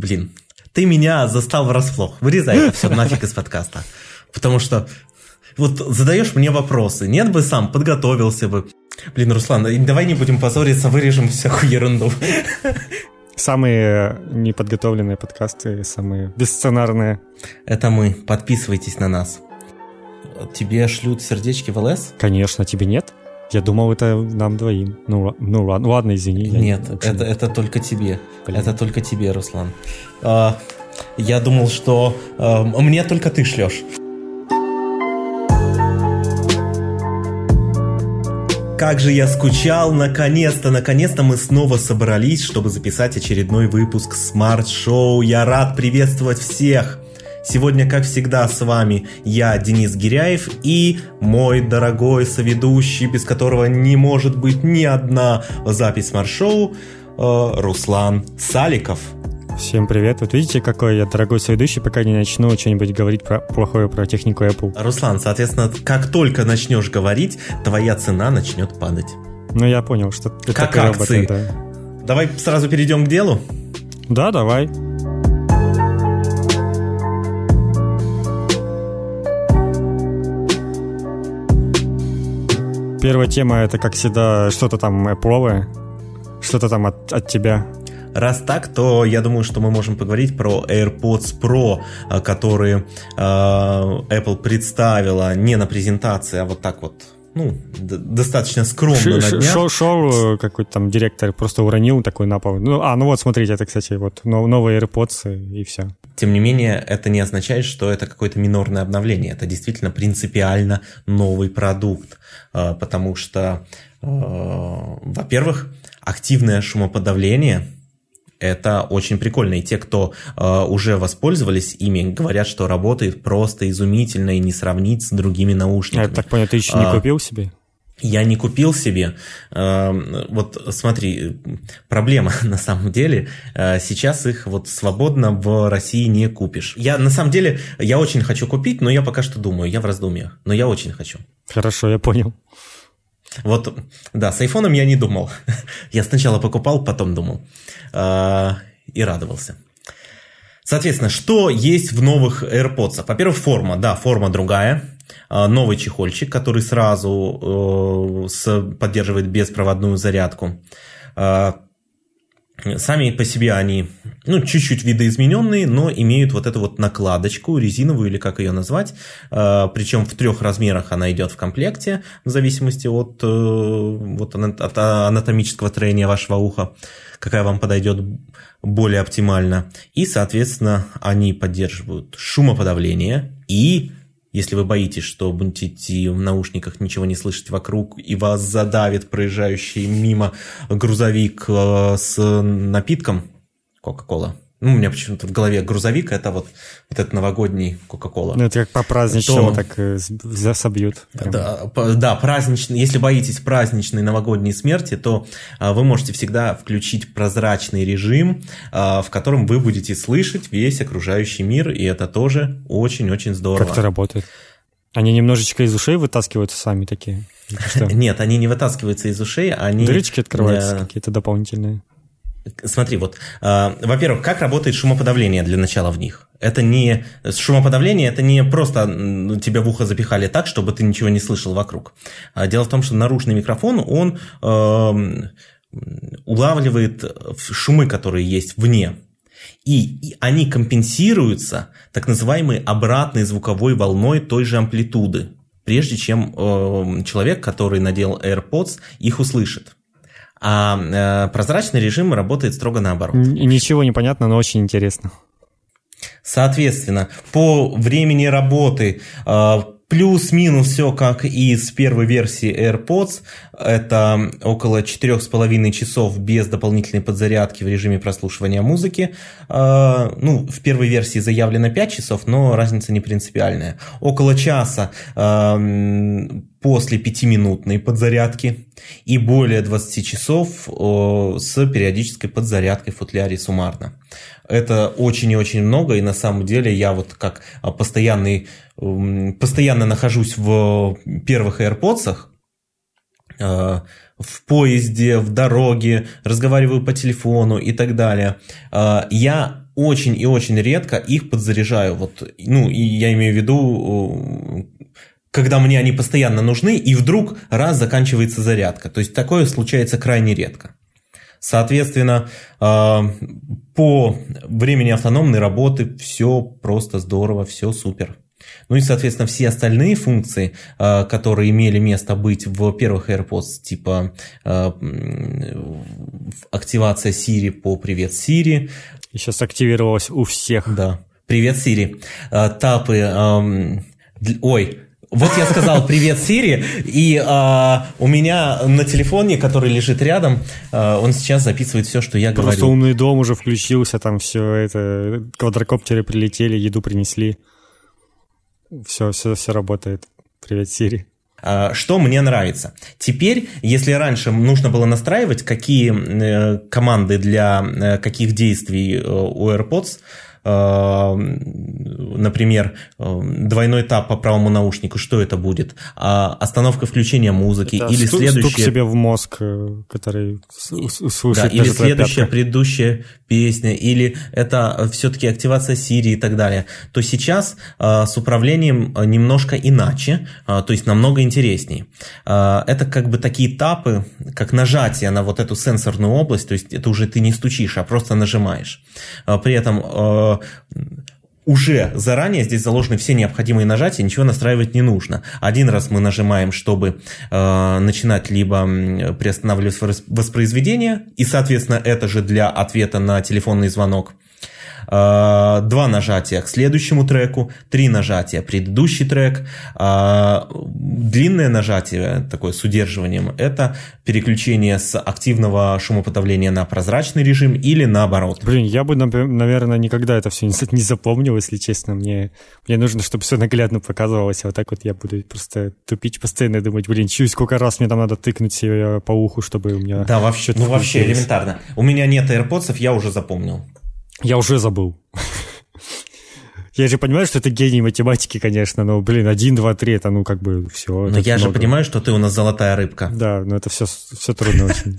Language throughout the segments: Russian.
Блин, ты меня застал врасплох. Вырезай это все нафиг из подкаста. Потому что вот задаешь мне вопросы. Нет бы сам, подготовился бы. Блин, Руслан, давай не будем позориться, вырежем всякую ерунду. Самые неподготовленные подкасты, самые бессценарные. Это мы. Подписывайтесь на нас. Тебе шлют сердечки в ЛС? Конечно, тебе нет? Я думал, это нам двоим. Ну, ну ладно, ладно, извини. Нет, это, это только тебе. Блин. Это только тебе, Руслан. А, я думал, что а, мне только ты шлешь. Как же я скучал, наконец-то, наконец-то мы снова собрались, чтобы записать очередной выпуск Show. Я рад приветствовать всех. Сегодня, как всегда, с вами я, Денис Гиряев, и мой дорогой соведущий, без которого не может быть ни одна запись маршоу, э, Руслан Саликов. Всем привет. Вот видите, какой я дорогой соведущий, пока не начну что-нибудь говорить про, плохое про технику Apple. Руслан, соответственно, как только начнешь говорить, твоя цена начнет падать. Ну, я понял, что это как акции. Роботы, да. Давай сразу перейдем к делу? Да, давай. Первая тема это, как всегда, что-то там Apple, что-то там от, от тебя. Раз так, то я думаю, что мы можем поговорить про AirPods Pro, а, которые э, Apple представила не на презентации, а вот так вот ну, достаточно скромно на днях. Шел, шел какой-то там директор, просто уронил такой на пол. Ну, а, ну вот, смотрите, это, кстати, вот новые AirPods и все. Тем не менее, это не означает, что это какое-то минорное обновление. Это действительно принципиально новый продукт, а, потому что, а, во-первых, активное шумоподавление – это очень прикольно. И те, кто э, уже воспользовались ими, говорят, что работает просто изумительно и не сравнить с другими наушниками. Я так понял, ты еще не а, купил себе? Я не купил себе. Э, вот смотри, проблема на самом деле. Э, сейчас их вот свободно в России не купишь. Я на самом деле, я очень хочу купить, но я пока что думаю, я в раздумьях. Но я очень хочу. Хорошо, я понял. Вот, да, с айфоном я не думал. я сначала покупал, потом думал. Э, и радовался. Соответственно, что есть в новых AirPods? Во-первых, форма. Да, форма другая. Э, новый чехольчик, который сразу э, поддерживает беспроводную зарядку. Сами по себе они, ну, чуть-чуть видоизмененные, но имеют вот эту вот накладочку резиновую или как ее назвать. Причем в трех размерах она идет в комплекте, в зависимости от, вот, от анатомического строения вашего уха какая вам подойдет более оптимально. И, соответственно, они поддерживают шумоподавление и если вы боитесь, что будете в наушниках ничего не слышать вокруг и вас задавит проезжающий мимо грузовик э, с напитком Кока-Кола, ну, у меня почему-то в голове грузовик это вот, вот этот новогодний Кока-Кола. Ну, это как по праздничному то, так э, собьют. Да, да, праздничный. Если боитесь праздничной новогодней смерти, то а, вы можете всегда включить прозрачный режим, а, в котором вы будете слышать весь окружающий мир, и это тоже очень-очень здорово. Как это работает? Они немножечко из ушей вытаскиваются сами такие? Нет, они не вытаскиваются из ушей, они... Дырочки открываются какие-то дополнительные. Смотри, вот, э, во-первых, как работает шумоподавление для начала в них? Это не шумоподавление, это не просто тебя в ухо запихали так, чтобы ты ничего не слышал вокруг. А дело в том, что наружный микрофон, он э, улавливает шумы, которые есть вне. И, и они компенсируются так называемой обратной звуковой волной той же амплитуды, прежде чем э, человек, который надел AirPods, их услышит. А э, прозрачный режим работает строго наоборот. Ничего не понятно, но очень интересно. Соответственно, по времени работы э, Плюс-минус все как и с первой версии AirPods. Это около 4,5 часов без дополнительной подзарядки в режиме прослушивания музыки. А, ну, в первой версии заявлено 5 часов, но разница не принципиальная. Около часа а, после 5-минутной подзарядки и более 20 часов с периодической подзарядкой в футляре суммарно. Это очень и очень много, и на самом деле я вот как постоянный, постоянно нахожусь в первых AirPods, э, в поезде, в дороге, разговариваю по телефону и так далее. Э, я очень и очень редко их подзаряжаю. Вот, ну, и я имею в виду, когда мне они постоянно нужны, и вдруг раз заканчивается зарядка. То есть такое случается крайне редко. Соответственно, а, по времени автономной работы все просто здорово, все супер. Ну и, соответственно, все остальные функции, а, которые имели место быть в первых AirPods, типа а, активация Siri по «Привет, Siri». И сейчас активировалась у всех. Да. «Привет, Siri». Тапы... Ой, вот я сказал привет Сири, и а, у меня на телефоне, который лежит рядом, а, он сейчас записывает все, что я Просто говорю. Просто умный дом уже включился, там все это, квадрокоптеры прилетели, еду принесли. Все, все, все работает. Привет, Сири. А, что мне нравится? Теперь, если раньше нужно было настраивать, какие э, команды для э, каких действий э, у AirPods, Э, например, э, двойной тап по правому наушнику, что это будет? А остановка включения музыки это или стук, следующая... Стук себе в мозг, э, который слушает да, Или следующая предыдущая песня, или это все-таки активация Siri и так далее. То сейчас с управлением немножко иначе, то есть намного интересней. Это как бы такие тапы, как нажатие на вот эту сенсорную область, то есть это уже ты не стучишь, а просто нажимаешь. При этом уже заранее здесь заложены все необходимые нажатия, ничего настраивать не нужно. Один раз мы нажимаем, чтобы э, начинать либо приостанавливать воспроизведение, и, соответственно, это же для ответа на телефонный звонок. А, два нажатия к следующему треку, три нажатия предыдущий трек, а, длинное нажатие, такое с удерживанием, это переключение с активного шумоподавления на прозрачный режим или наоборот. Блин, я бы, наверное, никогда это все не запомнил, если честно. Мне, мне нужно, чтобы все наглядно показывалось, а вот так вот я буду просто тупить постоянно и думать, блин, чуть сколько раз мне там надо тыкнуть себе по уху, чтобы у меня... Да, вообще, ну вообще элементарно. У меня нет AirPods, я уже запомнил. Я уже забыл. Я же понимаю, что это гений математики, конечно, но, блин, 1, 2, 3, это, ну, как бы все. Но я много. же понимаю, что ты у нас золотая рыбка. Да, но это все, все трудно очень.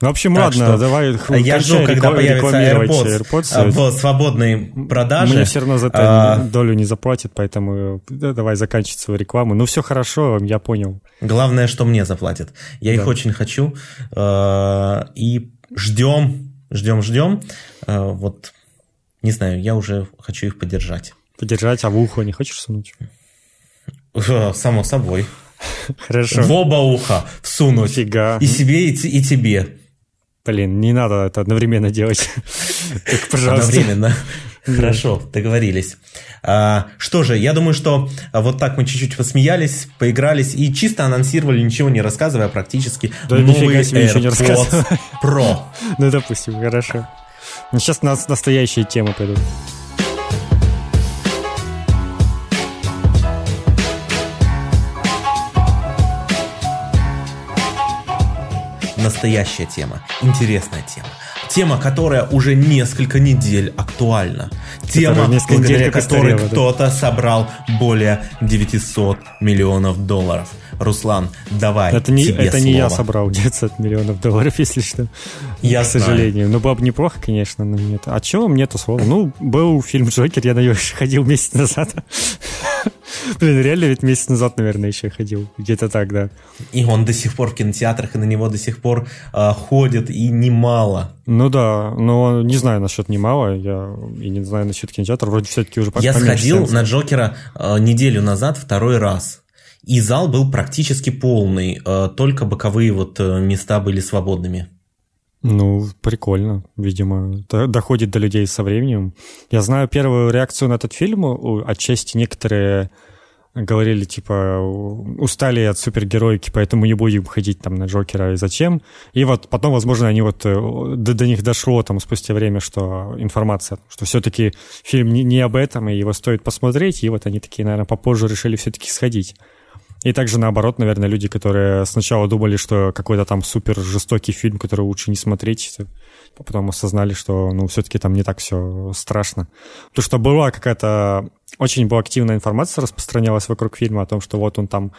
Ну, в общем, так ладно, что давай Я жду, когда появится AirPods, AirPods а, в свободной продаже. Мне все равно за это а... долю не заплатят, поэтому да, давай заканчивать свою рекламу. Ну, все хорошо, я понял. Главное, что мне заплатят. Я да. их очень хочу. Э, и ждем ждем, ждем. Э, вот, не знаю, я уже хочу их поддержать. Поддержать, а в ухо не хочешь сунуть? Э, само собой. Хорошо. В оба уха всунуть. Фига. И себе, и, и тебе. Блин, не надо это одновременно делать. Так, пожалуйста. Одновременно. Хорошо, договорились. А, что же, я думаю, что вот так мы чуть-чуть посмеялись, поигрались и чисто анонсировали, ничего не рассказывая практически. Да новый себе не. Pro. Ну, допустим, хорошо. Сейчас у нас настоящие темы пойдут. Настоящая тема, интересная тема тема, которая уже несколько недель актуальна. Тема, благодаря которой кто-то собрал более 900 миллионов долларов. Руслан, давай Это не, тебе это слово. не я собрал 900 миллионов долларов, если что. Я К знаю. сожалению. Ну, было бы неплохо, конечно, но нет. А чего мне-то слово? Ну, был фильм «Джокер», я на него еще ходил месяц назад. Блин, реально ведь месяц назад, наверное, еще ходил. Где-то так, да. И он до сих пор в кинотеатрах, и на него до сих пор э, ходит, и немало. Ну да, но не знаю насчет немало, я и не знаю насчет кинотеатра, вроде все-таки уже Я сходил на Джокера э, неделю назад второй раз. И зал был практически полный, э, только боковые вот э, места были свободными. Ну, прикольно, видимо. Доходит до людей со временем. Я знаю первую реакцию на этот фильм. Отчасти некоторые говорили, типа, устали от супергероики, поэтому не будем ходить там на Джокера и зачем. И вот потом, возможно, они вот э, до, до них дошло там спустя время, что информация, что все-таки фильм не, не об этом, и его стоит посмотреть, и вот они такие, наверное, попозже решили все-таки сходить. И также наоборот, наверное, люди, которые сначала думали, что какой-то там супер жестокий фильм, который лучше не смотреть, а потом осознали, что, ну, все-таки там не так все страшно. Потому что была какая-то очень была активная информация распространялась вокруг фильма о том, что вот он там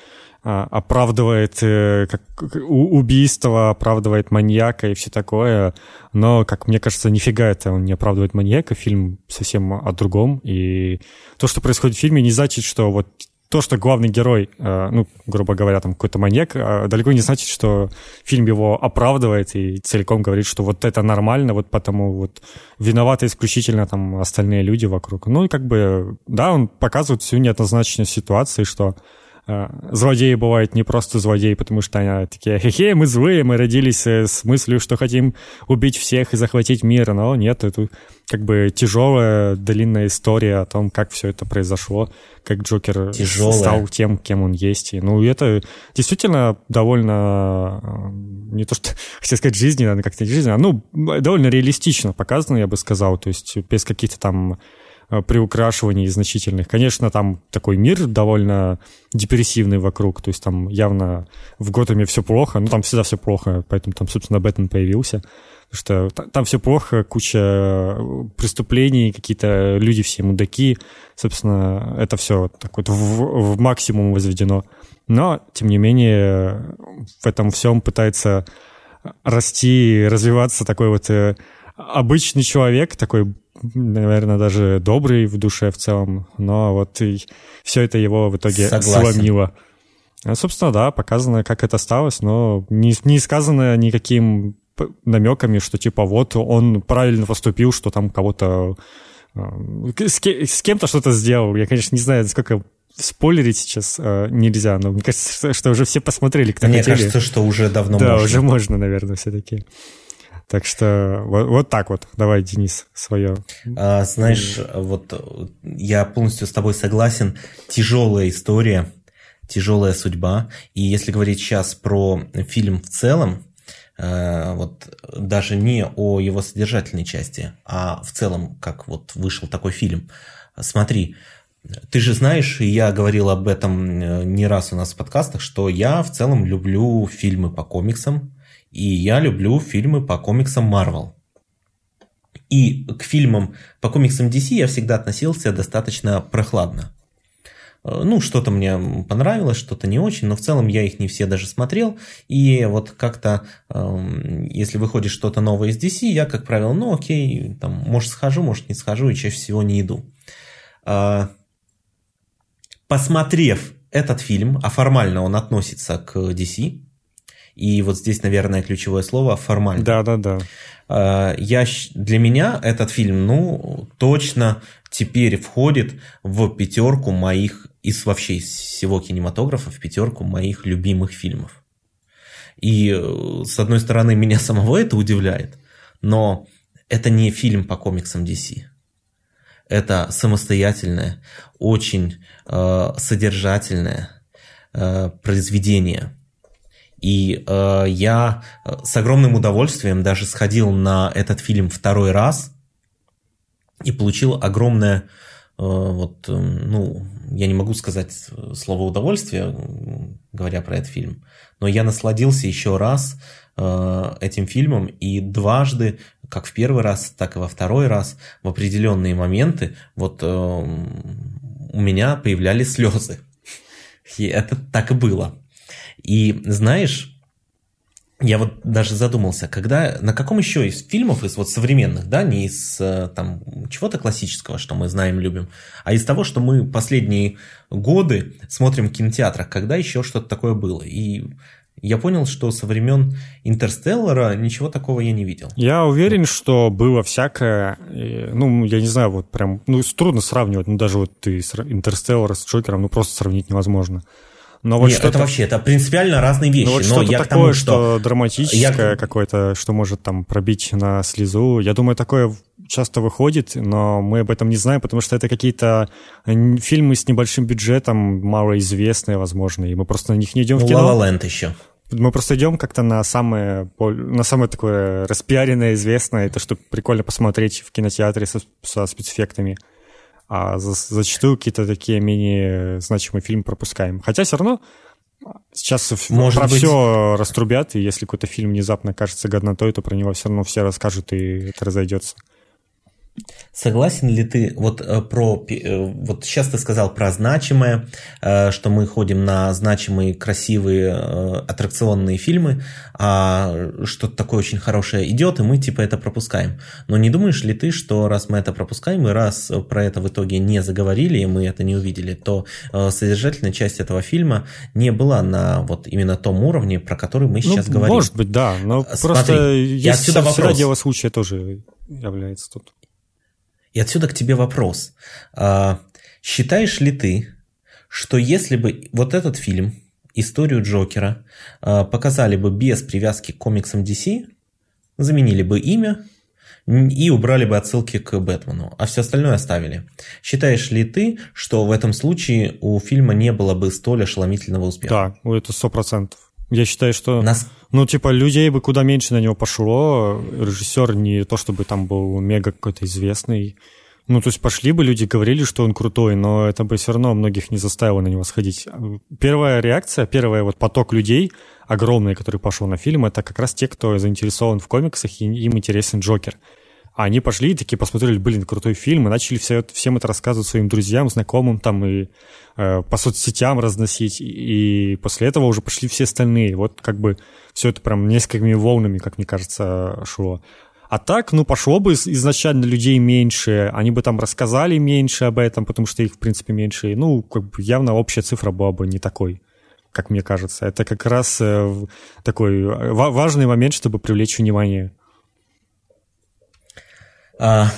а, оправдывает э, как, убийство, оправдывает маньяка и все такое. Но, как мне кажется, нифига это он не оправдывает маньяка. Фильм совсем о другом. И то, что происходит в фильме, не значит, что вот то, что главный герой, э, ну, грубо говоря, там какой-то маньяк, э, далеко не значит, что фильм его оправдывает и целиком говорит, что вот это нормально, вот потому вот виноваты исключительно там остальные люди вокруг. Ну, и как бы, да, он показывает всю неоднозначность ситуации, что злодеи бывают не просто злодеи, потому что они такие, хе-хе, мы злые, мы родились с мыслью, что хотим убить всех и захватить мир, но нет, это как бы тяжелая, длинная история о том, как все это произошло, как Джокер Тяжелая. стал тем, кем он есть. И, ну, это действительно довольно, э, не то что, хотел сказать, жизненно, как-то не жизненно, ну, довольно реалистично показано, я бы сказал, то есть без каких-то там э, приукрашиваний значительных. Конечно, там такой мир довольно депрессивный вокруг, то есть там явно в Готэме все плохо, ну там всегда все плохо, поэтому там, собственно, Бэтмен появился что там все плохо, куча преступлений, какие-то люди все мудаки. Собственно, это все так вот в, в максимум возведено. Но, тем не менее, в этом всем пытается расти, развиваться такой вот э, обычный человек, такой, наверное, даже добрый в душе в целом, но вот и все это его в итоге Согласен. сломило. А, собственно, да, показано, как это осталось, но не, не сказано никаким намеками, что типа вот он правильно поступил, что там кого-то э, с, кем- с кем-то что-то сделал. Я, конечно, не знаю, насколько спойлерить сейчас э, нельзя, но мне кажется, что, что уже все посмотрели, кто Мне хотели. кажется, что уже давно да, можно. Да, уже можно, наверное, все-таки. Так что вот, вот так вот. Давай, Денис, свое. А, знаешь, вот я полностью с тобой согласен. Тяжелая история, тяжелая судьба. И если говорить сейчас про фильм в целом, Э, вот даже не о его содержательной части, а в целом, как вот вышел такой фильм. Смотри, ты же знаешь, я говорил об этом э, не раз у нас в подкастах, что я в целом люблю фильмы по комиксам, и я люблю фильмы по комиксам Marvel. И к фильмам по комиксам DC я всегда относился достаточно прохладно. Э, ну, что-то мне понравилось, что-то не очень, но в целом я их не все даже смотрел. И вот как-то, эм, если выходит что-то новое из DC, я, как правило, ну окей, там, может схожу, может не схожу, и чаще всего не иду. А, посмотрев этот фильм, а формально он относится к DC, и вот здесь, наверное, ключевое слово формально. Да, да, да. Я, для меня этот фильм, ну, точно теперь входит в пятерку моих из вообще из всего кинематографа в пятерку моих любимых фильмов. И э, с одной стороны меня самого это удивляет, но это не фильм по комиксам DC. Это самостоятельное, очень э, содержательное э, произведение. И э, я э, с огромным удовольствием даже сходил на этот фильм второй раз и получил огромное Э, вот, эм, ну, я не могу сказать слово удовольствие, говоря про этот фильм, но я насладился еще раз э, этим фильмом и дважды, как в первый раз, так и во второй раз, в определенные моменты, вот эм, у меня появлялись слезы. И это так и было. И знаешь, я вот даже задумался, когда, на каком еще из фильмов, из вот современных, да, не из э, там чего-то классического, что мы знаем, любим, а из того, что мы последние годы смотрим в кинотеатрах, когда еще что-то такое было. И я понял, что со времен Интерстеллара ничего такого я не видел. Я уверен, что было всякое, ну, я не знаю, вот прям, ну, трудно сравнивать, ну, даже вот ты Интерстеллар с Джокером, ну, просто сравнить невозможно. Но вот Нет, это вообще, это принципиально разные вещи. Но вот что-то такое, тому, что, что драматическое я... какое-то, что может там пробить на слезу. Я думаю, такое часто выходит, но мы об этом не знаем, потому что это какие-то фильмы с небольшим бюджетом, малоизвестные, возможно, и мы просто на них не идем ну, в кино. La La Land еще. Мы просто идем как-то на самое, на самое такое распиаренное, известное, это что прикольно посмотреть в кинотеатре со, со спецэффектами а за, зачастую какие-то такие менее значимые фильмы пропускаем. Хотя все равно Сейчас Может про быть... все раструбят, и если какой-то фильм внезапно кажется годнотой, то про него все равно все расскажут, и это разойдется. Согласен ли ты вот э, про э, вот сейчас ты сказал про значимое, э, что мы ходим на значимые красивые аттракционные фильмы, а что-то такое очень хорошее идет, и мы типа это пропускаем. Но не думаешь ли ты, что раз мы это пропускаем, и раз про это в итоге не заговорили, и мы это не увидели, то содержательная часть этого фильма не была на вот именно том уровне, про который мы сейчас ну, говорим. Может быть, да, но Смотри, просто я отсюда вопрос. дело случая тоже является тут. И отсюда к тебе вопрос. А, считаешь ли ты, что если бы вот этот фильм, историю Джокера, а, показали бы без привязки к комиксам DC, заменили бы имя и убрали бы отсылки к Бэтмену, а все остальное оставили. Считаешь ли ты, что в этом случае у фильма не было бы столь ошеломительного успеха? Да, это сто процентов. Я считаю, что, Нас... ну, типа, людей бы куда меньше на него пошло. Режиссер не то, чтобы там был мега какой-то известный. Ну, то есть пошли бы люди, говорили, что он крутой, но это бы все равно многих не заставило на него сходить. Первая реакция, первый вот поток людей огромный, который пошел на фильм, это как раз те, кто заинтересован в комиксах, и им интересен Джокер. А они пошли и такие посмотрели, блин, крутой фильм, и начали все, всем это рассказывать своим друзьям, знакомым там и э, по соцсетям разносить. И после этого уже пошли все остальные. Вот как бы все это прям несколькими волнами, как мне кажется, шло. А так, ну, пошло бы изначально людей меньше, они бы там рассказали меньше об этом, потому что их, в принципе, меньше. Ну, как бы явно общая цифра была бы не такой, как мне кажется. Это как раз э, такой э, важный момент, чтобы привлечь внимание. А,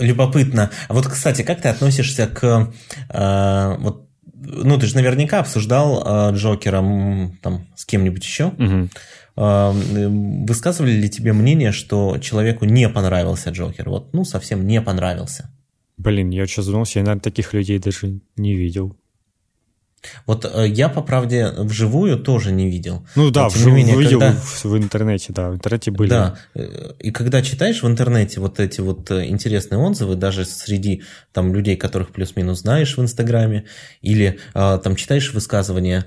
любопытно. А вот, кстати, как ты относишься к... А, вот, ну, ты же наверняка обсуждал а, Джокера там, с кем-нибудь еще. Угу. А, высказывали ли тебе мнение, что человеку не понравился Джокер? Вот, ну, совсем не понравился. Блин, я сейчас задумался, я, наверное, таких людей даже не видел. Вот э, я, по правде, вживую тоже не видел. Ну да, вживую менее, видел когда... в, в интернете, да, в интернете были. Да, э, и когда читаешь в интернете вот эти вот э, интересные отзывы, даже среди там людей, которых плюс-минус знаешь в Инстаграме, или там читаешь высказывания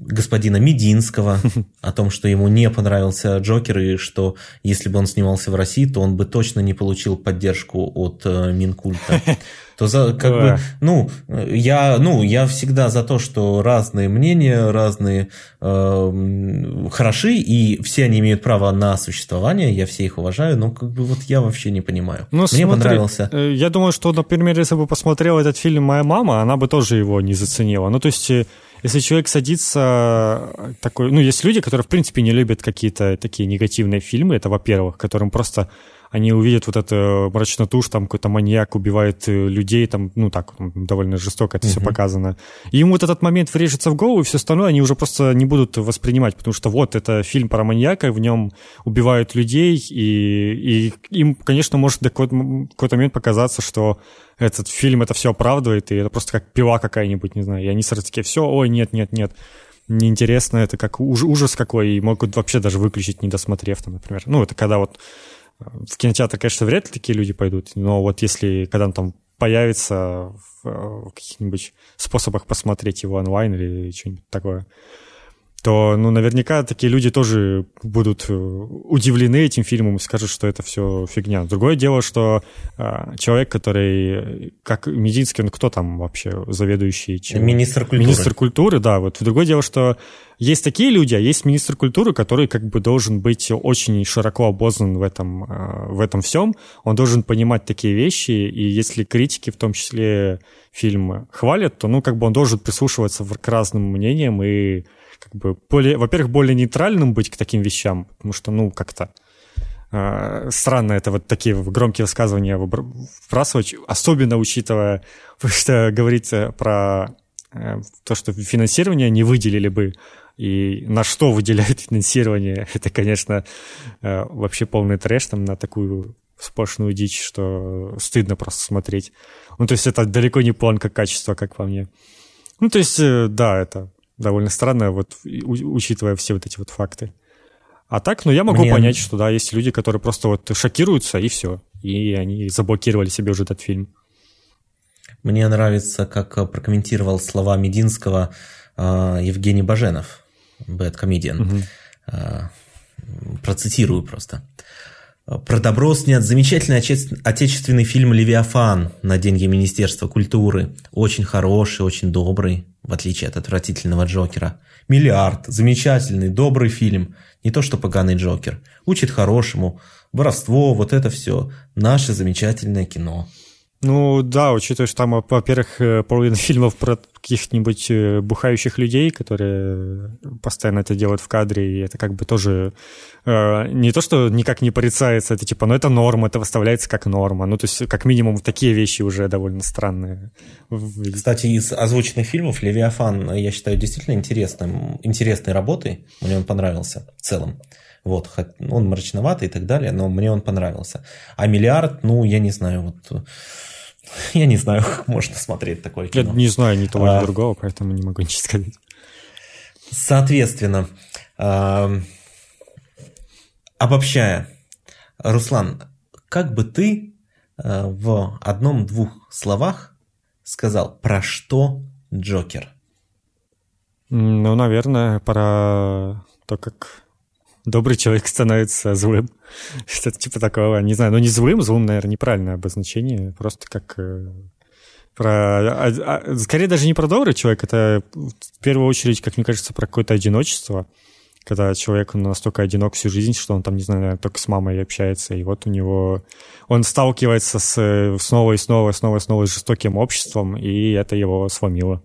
господина Мединского о том, что ему не понравился Джокер и что если бы он снимался в России, то он бы точно не получил поддержку от э, Минкульта. То за, как бы, ну, я, ну, я всегда за то, что разные мнения, разные э, хороши, и все они имеют право на существование, я все их уважаю, но как бы вот я вообще не понимаю. Ну, Мне смотри, понравился. Э, я думаю, что, например, если бы посмотрела этот фильм моя мама, она бы тоже его не заценила. Ну, то есть э, если человек садится такой... Ну, есть люди, которые, в принципе, не любят какие-то такие негативные фильмы, это, во-первых, которым просто они увидят вот эту мрачноту, что там какой-то маньяк убивает э, людей, там, ну так, довольно жестоко это mm-hmm. все показано. И ему вот этот момент врежется в голову, и все остальное они уже просто не будут воспринимать, потому что вот это фильм про маньяка, в нем убивают людей, и, и им, конечно, может до какой-то, какой-то момент показаться, что этот фильм это все оправдывает, и это просто как пила какая-нибудь, не знаю, и они сразу такие, все, ой, нет, нет, нет, неинтересно, это как уж, ужас какой, и могут вообще даже выключить, не досмотрев там, например. Ну, это когда вот в кинотеатр, конечно, вряд ли такие люди пойдут, но вот если, когда там появится в, в каких-нибудь способах посмотреть его онлайн или что-нибудь такое, то, ну, наверняка такие люди тоже будут э, удивлены этим фильмом и скажут, что это все фигня. Другое дело, что э, человек, который, как Мединский, он кто там вообще заведующий? Чем? Министр культуры. Министр культуры, да. Вот другое дело, что есть такие люди, а есть министр культуры, который как бы должен быть очень широко обознан в этом, э, в этом всем. Он должен понимать такие вещи, и если критики, в том числе фильмы, хвалят, то, ну, как бы он должен прислушиваться к разным мнениям и как бы более, во-первых, более нейтральным быть к таким вещам, потому что, ну, как-то э, странно это вот такие громкие высказывания вбрасывать, особенно учитывая, что говорится про э, то, что финансирование не выделили бы, и на что выделяют финансирование, это, конечно, э, вообще полный трэш там на такую сплошную дичь, что стыдно просто смотреть. Ну, то есть это далеко не планка качества, как по мне. Ну, то есть, э, да, это довольно странно, вот учитывая все вот эти вот факты. А так, ну, я могу Мне... понять, что, да, есть люди, которые просто вот шокируются, и все. И они заблокировали себе уже этот фильм. Мне нравится, как прокомментировал слова Мединского Евгений Баженов, Bad Comedian. Угу. Процитирую просто. Про добро снят замечательный отечественный фильм «Левиафан» на деньги Министерства культуры. Очень хороший, очень добрый, в отличие от отвратительного Джокера. «Миллиард» – замечательный, добрый фильм. Не то что поганый Джокер. Учит хорошему. Воровство, вот это все. Наше замечательное кино. Ну да, учитывая, что там, во-первых, э, половина фильмов про каких-нибудь э, бухающих людей, которые постоянно это делают в кадре, и это как бы тоже э, не то, что никак не порицается, это типа, ну это норма, это выставляется как норма. Ну то есть как минимум такие вещи уже довольно странные. Кстати, из озвученных фильмов «Левиафан» я считаю действительно интересным, интересной работой. Мне он понравился в целом. Вот, он мрачноватый и так далее, но мне он понравился. А «Миллиард», ну, я не знаю, вот Я не знаю, как можно смотреть такое кино. Я не знаю ни того, ни а, другого, поэтому не могу ничего сказать. Соответственно, обобщая, Руслан, как бы ты э, в одном-двух словах сказал, про что Джокер? Ну, наверное, про то, как добрый человек становится злым. Что-то типа такого, не знаю, ну не злым, злым, наверное, неправильное обозначение, просто как э, про... А, а, скорее даже не про добрый человек, это в первую очередь, как мне кажется, про какое-то одиночество, когда человек настолько одинок всю жизнь, что он там, не знаю, только с мамой общается, и вот у него... Он сталкивается с, снова и снова, снова и снова с жестоким обществом, и это его сломило.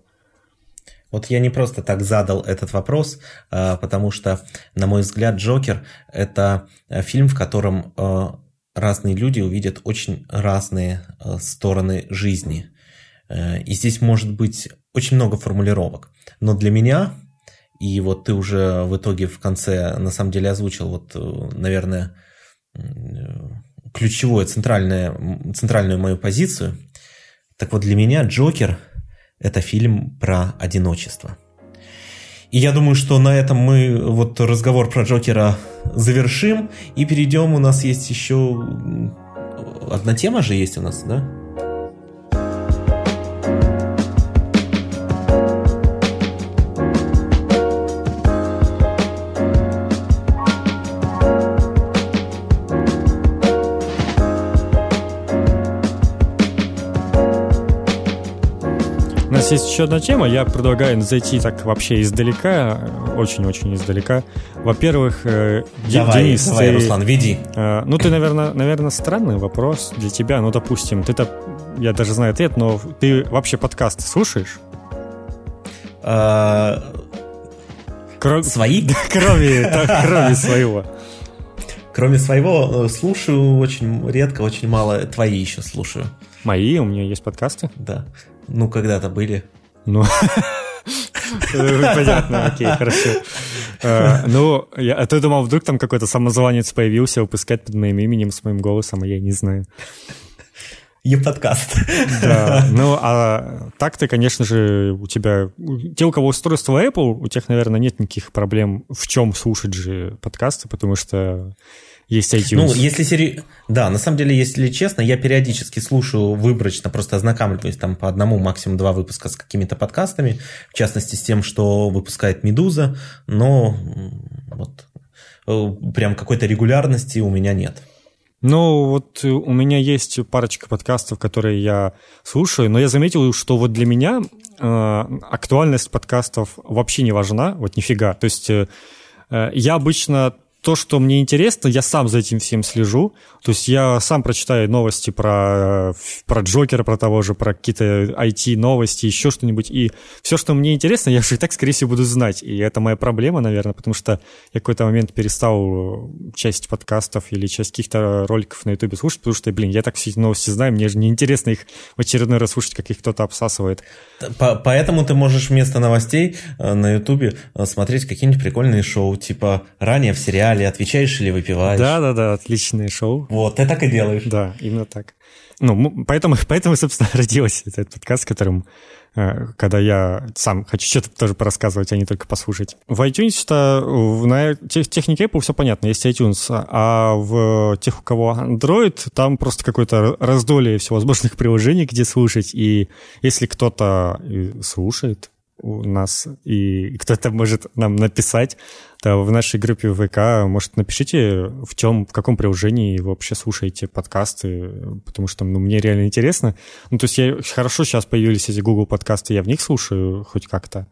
Вот я не просто так задал этот вопрос, а, потому что, на мой взгляд, Джокер – это э, фильм, в котором э, разные люди увидят очень разные э, стороны жизни. И здесь может быть очень много формулировок. Но для меня, и вот ты уже в итоге в конце на самом деле озвучил, вот, наверное, ключевую, центральную, центральную мою позицию, так вот для меня Джокер – это фильм про одиночество. И я думаю, что на этом мы вот разговор про Джокера завершим и перейдем. У нас есть еще одна тема же есть у нас, да? Нас есть еще одна тема. Я предлагаю зайти так вообще издалека, очень-очень издалека. Во-первых, э, давай, Денис, давай, ты, Руслан, веди. Э, ну, ты, наверное, наверное, странный вопрос для тебя. Ну, допустим, ты-то, я даже знаю ответ, но ты вообще подкасты слушаешь? А... Кро... Свои? Кроме, кроме своего. Кроме своего, э, слушаю очень редко, очень мало. Твои еще слушаю. Мои? У меня есть подкасты? Да. Ну, когда-то были. Ну, понятно, окей, хорошо. Э, ну, я, а ты думал, вдруг там какой-то самозванец появился, выпускать под моим именем, с моим голосом, а я не знаю. И подкаст. Да, ну, а так ты, конечно же, у тебя... Те, у кого устройство Apple, у тех, наверное, нет никаких проблем в чем слушать же подкасты, потому что есть iTunes. Ну, если сери... Да, на самом деле, если честно, я периодически слушаю выборочно, просто ознакомливаюсь там по одному, максимум два выпуска с какими-то подкастами, в частности, с тем, что выпускает «Медуза», но вот э, прям какой-то регулярности у меня нет. Ну, вот у меня есть парочка подкастов, которые я слушаю, но я заметил, что вот для меня э, актуальность подкастов вообще не важна, вот нифига. То есть э, я обычно то, что мне интересно, я сам за этим всем слежу. То есть я сам прочитаю новости про, про Джокера, про того же, про какие-то IT-новости, еще что-нибудь. И все, что мне интересно, я же и так, скорее всего, буду знать. И это моя проблема, наверное, потому что я в какой-то момент перестал часть подкастов или часть каких-то роликов на Ютубе слушать, потому что, блин, я так все эти новости знаю, мне же неинтересно их в очередной раз слушать, как их кто-то обсасывает. Поэтому ты можешь вместо новостей э, на э, смотреть какие-нибудь прикольные шоу, типа ранее в сериале канале отвечаешь или выпиваешь. Да-да-да, отличное шоу. Вот, ты так и делаешь. Да, именно так. Ну, поэтому, поэтому собственно, родился этот подкаст, которым Э, когда я сам хочу что-то тоже порассказывать, а не только послушать. В iTunes-то на технике Apple все понятно, есть iTunes, а в тех, у кого Android, там просто какое-то раздолье всевозможных приложений, где слушать, и если кто-то слушает, у нас, и кто-то может нам написать, то в нашей группе ВК, может, напишите, в чем, в каком приложении вы вообще слушаете подкасты, потому что ну, мне реально интересно. Ну, то есть я, хорошо сейчас появились эти Google подкасты, я в них слушаю хоть как-то,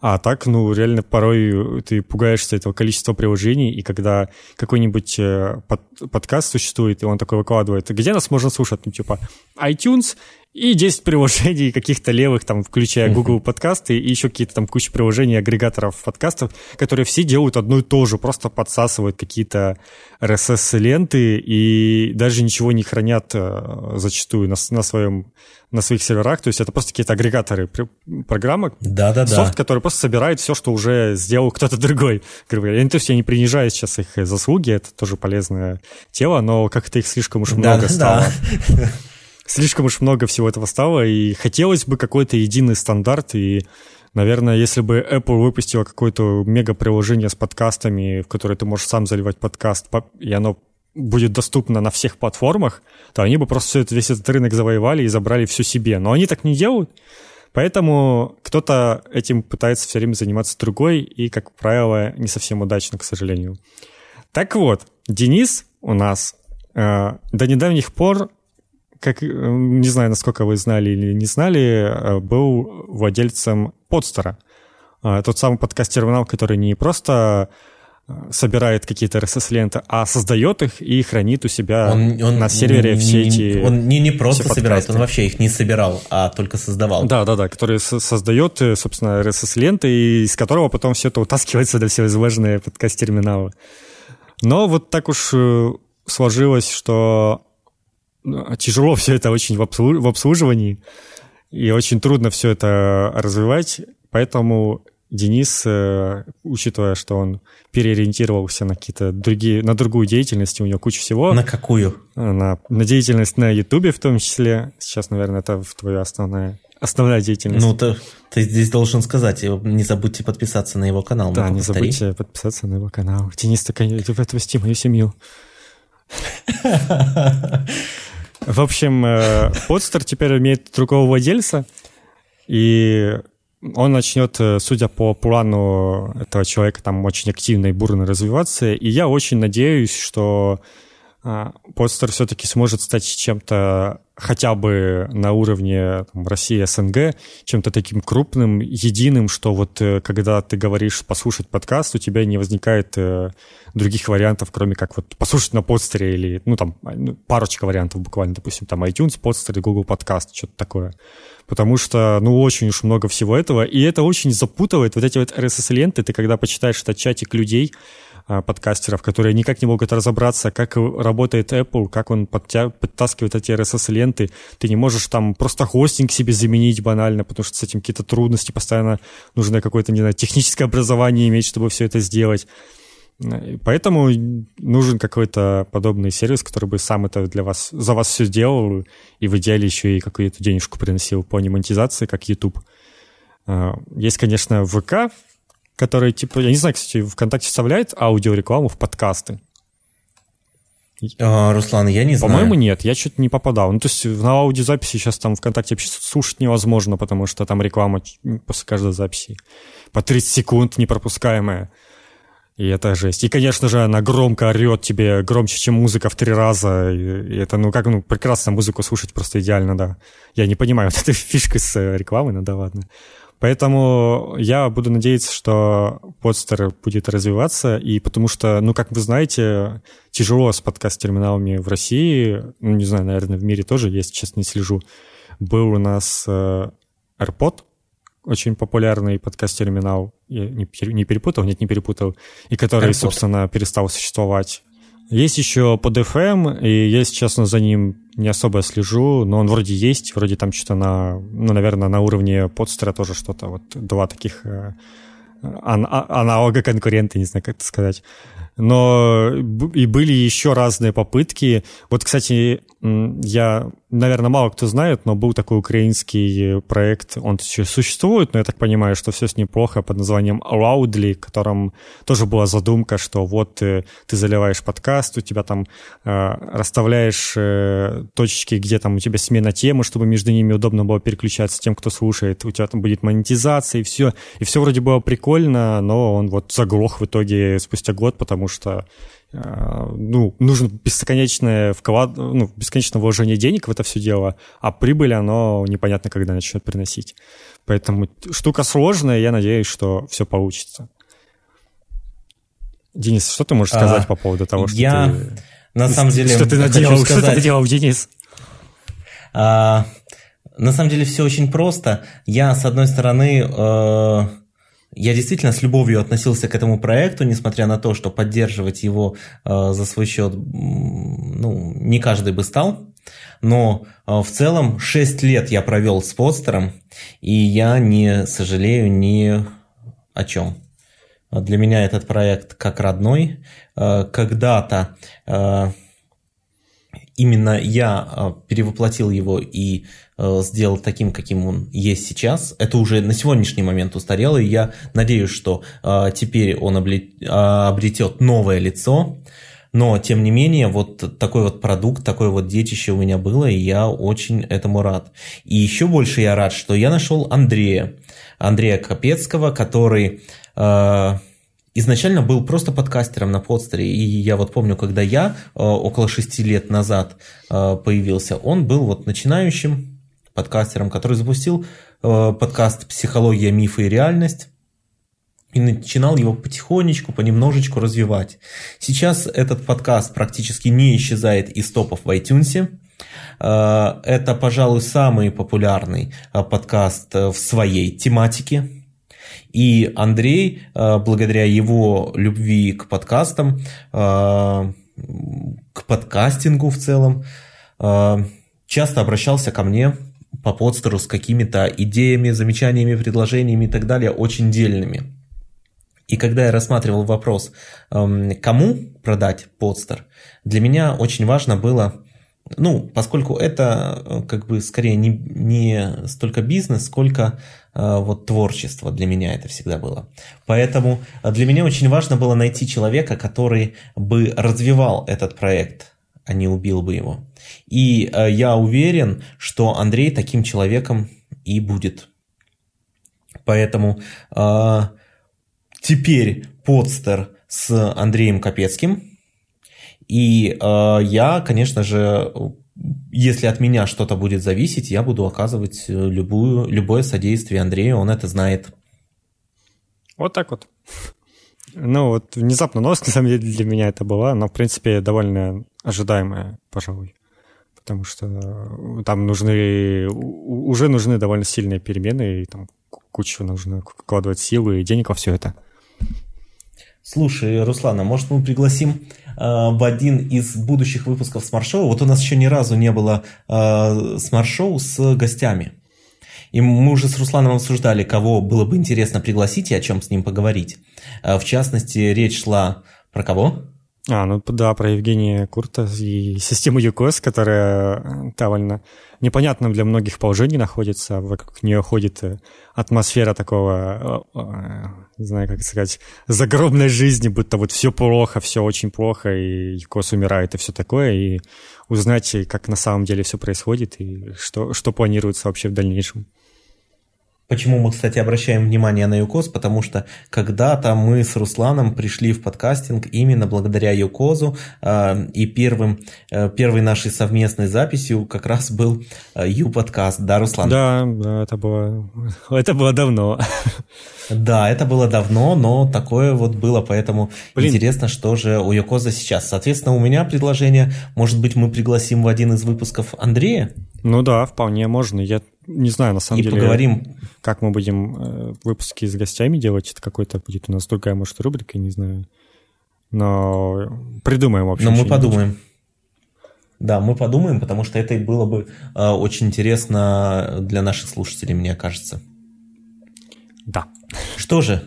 а так, ну, реально порой ты пугаешься этого количества приложений, и когда какой-нибудь э, под, подкаст существует, и он такой выкладывает, где нас можно слушать? Ну, типа, iTunes, и 10 приложений каких-то левых, там, включая Google подкасты, и еще какие-то там куча приложений, агрегаторов подкастов, которые все делают одно и то же, просто подсасывают какие-то RSS-ленты и даже ничего не хранят э, зачастую на, на, своем, на своих серверах. То есть это просто какие-то агрегаторы программок. Да-да-да. Софт, который просто собирает все, что уже сделал кто-то другой. Я, то есть я не принижаю сейчас их заслуги, это тоже полезное тело, но как-то их слишком уж много да, стало. Да. слишком уж много всего этого стало, и хотелось бы какой-то единый стандарт, и, наверное, если бы Apple выпустила какое-то мега-приложение с подкастами, в которое ты можешь сам заливать подкаст, и оно будет доступно на всех платформах, то они бы просто все это, весь этот рынок завоевали и забрали все себе. Но они так не делают, поэтому кто-то этим пытается все время заниматься другой, и, как правило, не совсем удачно, к сожалению. Так вот, Денис у нас э, до недавних пор как, э, не знаю, насколько вы знали или не знали, э, был владельцем подстера. А, тот самый подкаст-терминал, который не просто э, собирает какие-то RSS-ленты, а создает их и хранит у себя он, он на сервере не, все эти Он не, не просто собирает, он вообще их не собирал, а только создавал. Да-да-да, который создает, собственно, RSS-ленты, и из которого потом все это утаскивается до всевозможные подкаст-терминалы. Но вот так уж сложилось, что тяжело все это очень в, обслуж... в обслуживании, и очень трудно все это развивать, поэтому Денис, э, учитывая, что он переориентировался на какие-то другие, на другую деятельность, у него куча всего. На какую? На, на деятельность на Ютубе в том числе. Сейчас, наверное, это твоя основная основная деятельность. Ну, ты, ты здесь должен сказать, не забудьте подписаться на его канал. Да, не повтори. забудьте подписаться на его канал. Денис, ты, отвести мою семью. В общем, э, Подстер теперь имеет другого владельца, и он начнет, э, судя по плану этого человека, там очень активно и бурно развиваться. И я очень надеюсь, что а, Подстер все-таки сможет стать чем-то хотя бы на уровне там, России, СНГ, чем-то таким крупным, единым, что вот э, когда ты говоришь послушать подкаст, у тебя не возникает э, других вариантов, кроме как вот послушать на подстере или, ну, там, а, ну, парочка вариантов буквально, допустим, там iTunes, подстер Google подкаст, что-то такое. Потому что, ну, очень уж много всего этого, и это очень запутывает вот эти вот RSS-ленты, ты когда почитаешь этот чатик людей, подкастеров, которые никак не могут разобраться, как работает Apple, как он подтя- подтаскивает эти RSS-ленты. Ты не можешь там просто хостинг себе заменить банально, потому что с этим какие-то трудности, постоянно нужно какое-то, не знаю, техническое образование иметь, чтобы все это сделать. Поэтому нужен какой-то подобный сервис, который бы сам это для вас, за вас все сделал, и в идеале еще и какую-то денежку приносил по немонетизации, как YouTube. А, есть, конечно, ВК, который, типа, я не знаю, кстати, ВКонтакте вставляет аудиорекламу в подкасты. А, Руслан, я не знаю. По-моему, нет, я что-то не попадал. Ну, то есть на аудиозаписи сейчас там ВКонтакте вообще слушать невозможно, потому что там реклама после каждой записи по 30 секунд непропускаемая. И это жесть. И, конечно же, она громко орет тебе, громче, чем музыка в три раза. И, это, ну, как, ну, прекрасно музыку слушать просто идеально, да. Я не понимаю, вот этой фишкой с э, рекламой, ну да ладно. Поэтому я буду надеяться, что подстер будет развиваться, и потому что, ну, как вы знаете, тяжело с подкаст-терминалами в России, ну, не знаю, наверное, в мире тоже есть, сейчас не слежу. Был у нас э, AirPod, очень популярный подкаст-терминал, я не, не перепутал, нет, не перепутал, и который, AirPod. собственно, перестал существовать. Есть еще под FM, и я, честно, за ним не особо слежу, но он вроде есть, вроде там что-то на, ну, наверное, на уровне подстера тоже что-то, вот два таких э, а, аналога конкурента, не знаю, как это сказать. Но и были еще разные попытки. Вот, кстати, я, наверное, мало кто знает, но был такой украинский проект, он еще существует, но я так понимаю, что все с ним плохо, под названием Loudly, в котором тоже была задумка, что вот ты, э, ты заливаешь подкаст, у тебя там э, расставляешь э, точечки, где там у тебя смена темы, чтобы между ними удобно было переключаться тем, кто слушает, у тебя там будет монетизация и все. И все вроде было прикольно, но он вот заглох в итоге спустя год, потому что Э, ну, нужно бесконечное вклад, ну, бесконечное вложение денег в это все дело, а прибыль, оно непонятно, когда начнет приносить. Поэтому штука сложная, я надеюсь, что все получится. Денис, что ты можешь сказать а, по поводу того, что я, ты... на самом деле, что ты наделал, что ты делал, Денис? А, на самом деле все очень просто. Я, с одной стороны, э, я действительно с любовью относился к этому проекту, несмотря на то, что поддерживать его э, за свой счет ну, не каждый бы стал. Но э, в целом 6 лет я провел с подстером, и я не сожалею ни о чем. Для меня этот проект как родной. Э, когда-то э, именно я э, перевоплотил его и Э, сделал таким, каким он есть сейчас. Это уже на сегодняшний момент устарело, и я надеюсь, что э, теперь он обретет новое лицо. Но, тем не менее, вот такой вот продукт, такое вот детище у меня было, и я очень этому рад. И еще больше я рад, что я нашел Андрея, Андрея Капецкого, который э, изначально был просто подкастером на подстере. И я вот помню, когда я э, около шести лет назад э, появился, он был вот начинающим подкастером, который запустил э, подкаст «Психология, мифы и реальность» и начинал его потихонечку, понемножечку развивать. Сейчас этот подкаст практически не исчезает из топов в iTunes. Это, пожалуй, самый популярный подкаст в своей тематике. И Андрей, благодаря его любви к подкастам, к подкастингу в целом, часто обращался ко мне по подстеру с какими-то идеями, замечаниями, предложениями и так далее, очень дельными. И когда я рассматривал вопрос, эм, кому продать подстер, для меня очень важно было, ну, поскольку это э, как бы скорее не, не столько бизнес, сколько э, вот творчество для меня это всегда было. Поэтому для меня очень важно было найти человека, который бы развивал этот проект, а не убил бы его. И э, я уверен, что Андрей таким человеком и будет. Поэтому э, теперь подстер с Андреем Капецким. И э, я, конечно же, если от меня что-то будет зависеть, я буду оказывать любую, любое содействие Андрею, он это знает. Вот так вот. Ну, вот внезапно новость, на самом деле, для меня это была, но, в принципе, довольно ожидаемая, пожалуй. Потому что э, там нужны, уже нужны довольно сильные перемены, и там кучу нужно вкладывать силы и денег во все это. Слушай, Руслан, а может мы пригласим э, в один из будущих выпусков смарт-шоу? Вот у нас еще ни разу не было э, смарт-шоу с гостями. И мы уже с Русланом обсуждали, кого было бы интересно пригласить и о чем с ним поговорить. Э, в частности, речь шла про кого? А, ну да, про Евгения Курта и систему ЮКОС, которая довольно непонятном для многих положений находится. Вокруг нее ходит э, атмосфера такого, э, не знаю, как сказать, загробной жизни, будто вот все плохо, все очень плохо, и ЮКОС умирает, и все такое, и узнать, как на самом деле все происходит, и что, что планируется вообще в дальнейшем. Почему мы, кстати, обращаем внимание на ЮКОЗ? Потому что когда-то мы с Русланом пришли в подкастинг именно благодаря ЮКОЗу, а, и первым, э, первой нашей совместной записью как раз был э, Ю-подкаст, да, Руслан? Да, да, это было, это было давно. Да, это было давно, но такое вот было, поэтому Блин. интересно, что же у Юкоза сейчас. Соответственно, у меня предложение, может быть, мы пригласим в один из выпусков Андрея? Ну да, вполне можно. Я не знаю, на самом и деле, поговорим. как мы будем э, выпуски с гостями делать. Это какой-то будет у нас другая, может, рубрика, не знаю. Но придумаем, в общем. Но мы подумаем. Да, мы подумаем, потому что это было бы э, очень интересно для наших слушателей, мне кажется. Да. Что же,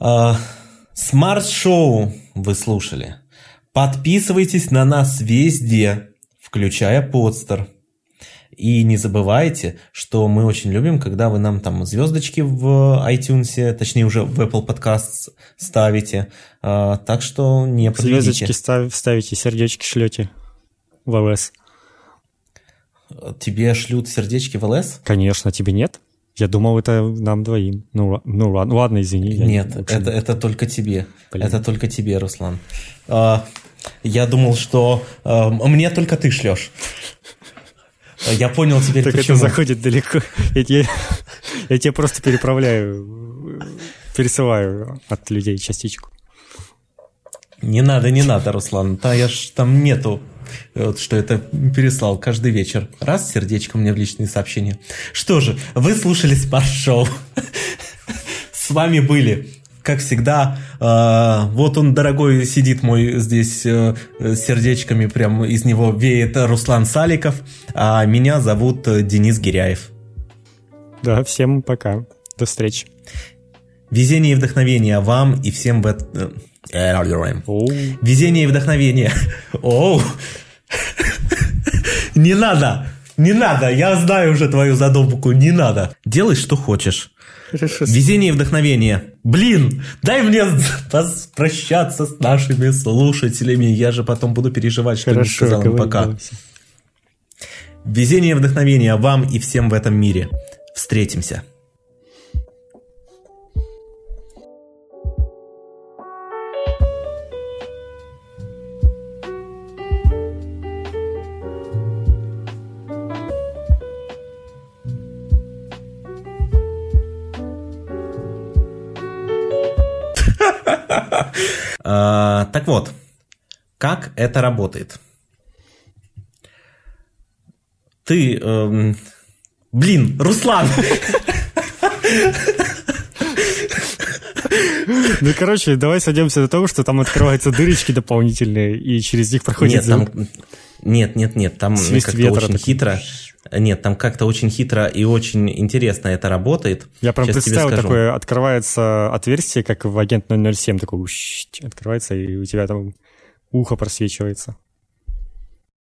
э, Смарт-шоу вы слушали. Подписывайтесь на нас везде, включая подстер. И не забывайте, что мы очень любим, когда вы нам там звездочки в iTunes, точнее уже в Apple Podcasts ставите. А, так что не подведите. Звездочки став, ставите, сердечки шлете в ЛС. Тебе шлют сердечки в ЛС? Конечно, тебе нет? Я думал, это нам двоим. Ну, ну ладно, ладно, извини. Нет, это, это только тебе. Блин. Это только тебе, Руслан. А, я думал, что а, мне только ты шлешь. Я понял теперь, так почему. это заходит далеко. Я, я, я тебе просто переправляю, пересылаю от людей частичку. Не надо, не надо, Руслан. Да, я ж там нету вот, что это переслал каждый вечер. Раз, сердечко мне в личные сообщения. Что же, вы слушали Спас-шоу. С вами были как всегда, э, вот он, дорогой, сидит мой здесь э, сердечками, прям из него веет Руслан Саликов, а меня зовут Денис Гиряев. Да, всем пока. До встречи. Везение и вдохновение вам и всем в этом... Везение и вдохновение. Оу. Не надо. Не надо. Я знаю уже твою задумку. Не надо. Делай, что хочешь. Везение и вдохновение. Блин, дай мне прощаться с нашими слушателями. Я же потом буду переживать, что Хорошо, не сказал им пока. Везение и вдохновение вам и всем в этом мире. Встретимся. А, так вот, как это работает? Ты... Эм... Блин, Руслан! Ну, короче, давай сойдемся до того, что там открываются дырочки дополнительные, и через них проходит нет. Там... Нет, нет, нет, там как-то очень такой. хитро. Нет, там как-то очень хитро и очень интересно это работает. Я прям Сейчас представил, такое открывается отверстие, как в агент 007, такое открывается, и у тебя там ухо просвечивается.